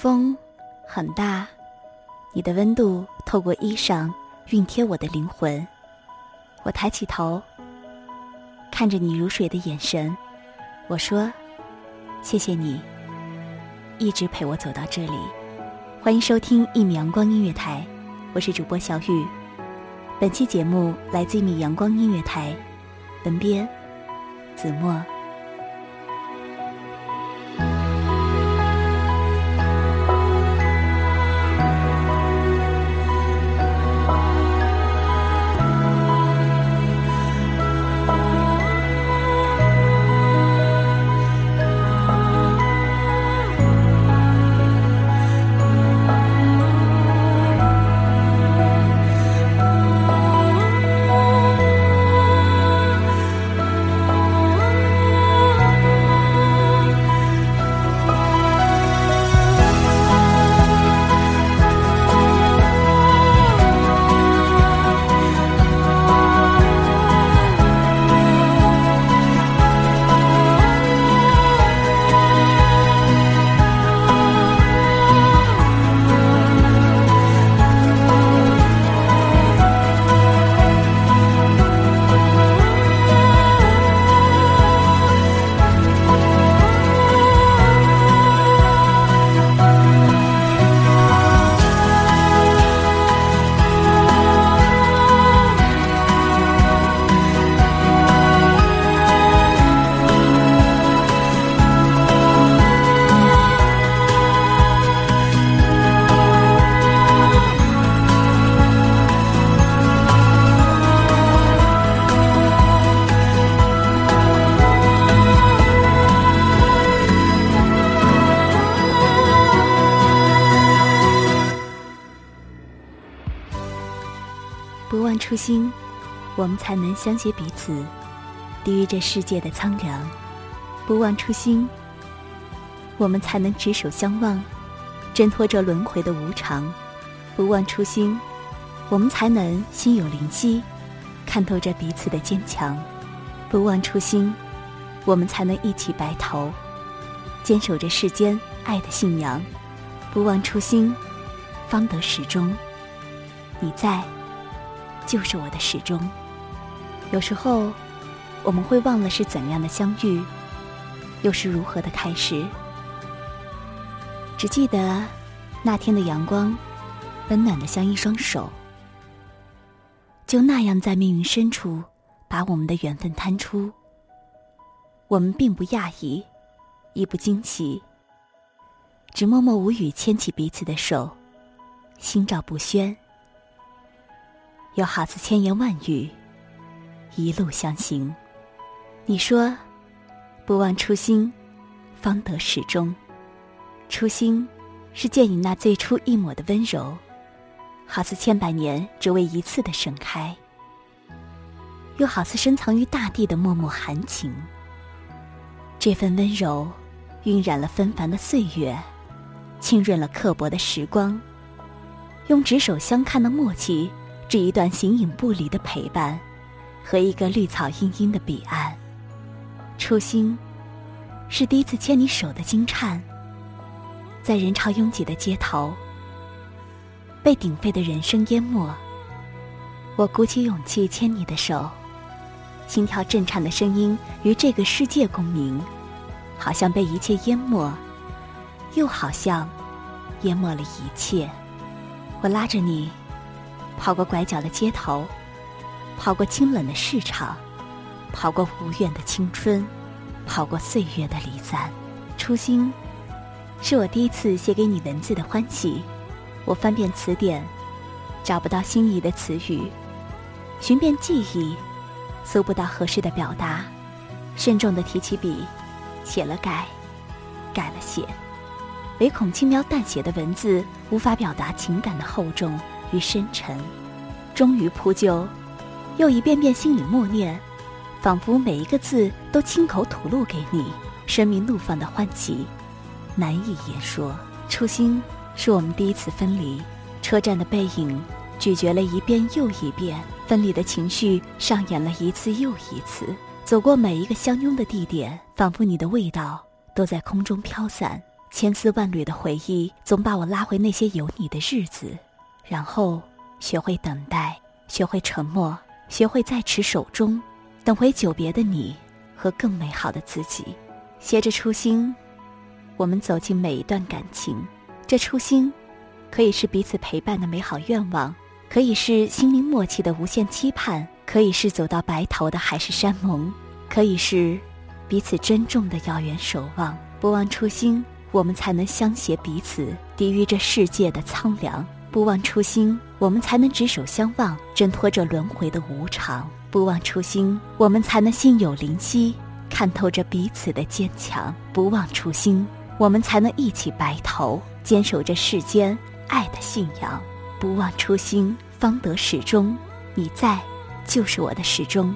风很大，你的温度透过衣裳熨贴我的灵魂。我抬起头，看着你如水的眼神，我说：“谢谢你，一直陪我走到这里。”欢迎收听一米阳光音乐台，我是主播小雨。本期节目来自一米阳光音乐台，文编子墨。初心，我们才能相携彼此，抵御这世界的苍凉；不忘初心，我们才能执手相望，挣脱这轮回的无常；不忘初心，我们才能心有灵犀，看透这彼此的坚强；不忘初心，我们才能一起白头，坚守着世间爱的信仰；不忘初心，方得始终。你在。就是我的始终。有时候，我们会忘了是怎样的相遇，又是如何的开始。只记得那天的阳光，温暖的像一双手，就那样在命运深处把我们的缘分摊出。我们并不讶异，亦不惊喜，只默默无语牵起彼此的手，心照不宣。又好似千言万语，一路相行。你说，不忘初心，方得始终。初心，是见你那最初一抹的温柔，好似千百年只为一次的盛开。又好似深藏于大地的脉脉含情。这份温柔，晕染了纷繁的岁月，浸润了刻薄的时光。用执手相看的默契。这一段形影不离的陪伴，和一个绿草茵茵的彼岸。初心，是第一次牵你手的惊颤。在人潮拥挤的街头，被鼎沸的人声淹没。我鼓起勇气牵你的手，心跳震颤的声音与这个世界共鸣，好像被一切淹没，又好像淹没了一切。我拉着你。跑过拐角的街头，跑过清冷的市场，跑过无怨的青春，跑过岁月的离散。初心，是我第一次写给你文字的欢喜。我翻遍词典，找不到心仪的词语；寻遍记忆，搜不到合适的表达。慎重的提起笔，写了改，改了写，唯恐轻描淡写的文字无法表达情感的厚重与深沉。终于铺就，又一遍遍心里默念，仿佛每一个字都亲口吐露给你，生命怒放的欢喜，难以言说。初心是我们第一次分离，车站的背影咀嚼了一遍又一遍，分离的情绪上演了一次又一次。走过每一个相拥的地点，仿佛你的味道都在空中飘散。千丝万缕的回忆总把我拉回那些有你的日子，然后学会等待，学会沉默，学会在持手中，等回久别的你和更美好的自己。携着初心，我们走进每一段感情。这初心，可以是彼此陪伴的美好愿望，可以是心灵默契的无限期盼。可以是走到白头的海誓山盟，可以是彼此珍重的遥远守望。不忘初心，我们才能相携彼此，抵御这世界的苍凉；不忘初心，我们才能执手相望，挣脱这轮回的无常；不忘初心，我们才能心有灵犀，看透这彼此的坚强；不忘初心，我们才能一起白头，坚守这世间爱的信仰；不忘初心，方得始终。你在。就是我的始终。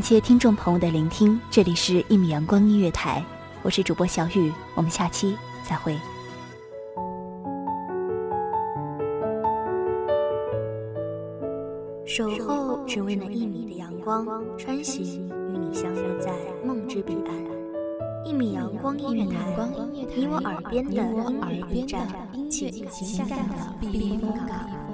感谢听众朋友的聆听，这里是《一米阳光音乐台》，我是主播小雨，我们下期再会。守候只为那一米的阳光，穿行与你相约在梦之彼岸。一米阳光音乐台，你我耳边的音乐驿站，情感的避风港。